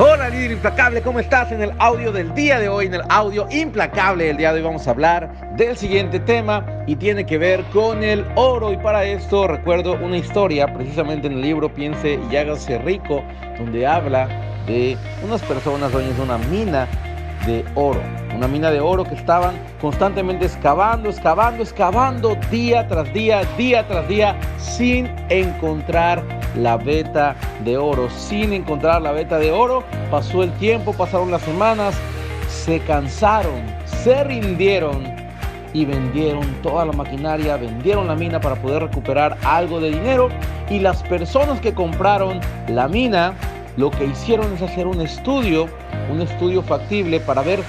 Hola líder implacable, ¿cómo estás? En el audio del día de hoy, en el audio implacable del día de hoy vamos a hablar del siguiente tema y tiene que ver con el oro y para esto recuerdo una historia precisamente en el libro Piense y hágase rico donde habla de unas personas dueñas de una mina de oro, una mina de oro que estaban constantemente excavando, excavando, excavando día tras día, día tras día sin encontrar la veta de oro. Sin encontrar la veta de oro, pasó el tiempo, pasaron las semanas, se cansaron, se rindieron y vendieron toda la maquinaria, vendieron la mina para poder recuperar algo de dinero y las personas que compraron la mina lo que hicieron es hacer un estudio, un estudio factible para ver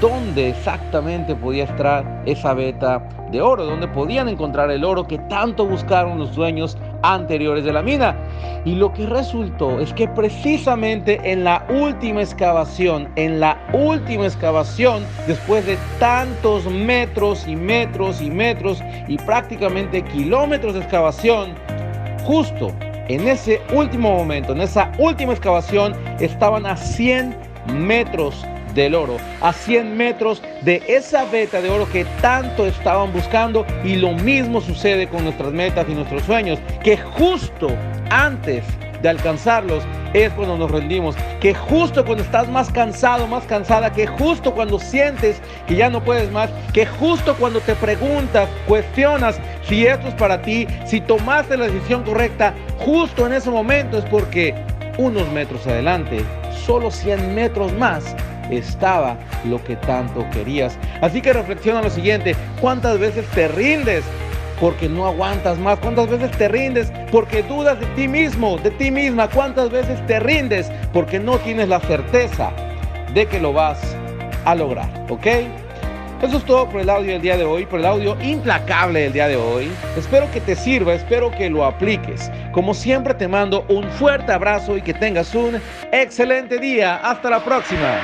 dónde exactamente podía estar esa veta de oro, dónde podían encontrar el oro que tanto buscaron los dueños anteriores de la mina. Y lo que resultó es que precisamente en la última excavación, en la última excavación, después de tantos metros y metros y metros y prácticamente kilómetros de excavación, justo en ese último momento, en esa última excavación, estaban a 100 metros del oro, a 100 metros de esa veta de oro que tanto estaban buscando. Y lo mismo sucede con nuestras metas y nuestros sueños, que justo antes de alcanzarlos es cuando nos rendimos, que justo cuando estás más cansado, más cansada, que justo cuando sientes que ya no puedes más, que justo cuando te preguntas, cuestionas si esto es para ti, si tomaste la decisión correcta, justo en ese momento es porque unos metros adelante, solo 100 metros más, estaba lo que tanto querías. Así que reflexiona lo siguiente, ¿cuántas veces te rindes? Porque no aguantas más. ¿Cuántas veces te rindes? Porque dudas de ti mismo, de ti misma. ¿Cuántas veces te rindes? Porque no tienes la certeza de que lo vas a lograr. ¿Ok? Eso es todo por el audio del día de hoy, por el audio implacable del día de hoy. Espero que te sirva, espero que lo apliques. Como siempre te mando un fuerte abrazo y que tengas un excelente día. Hasta la próxima.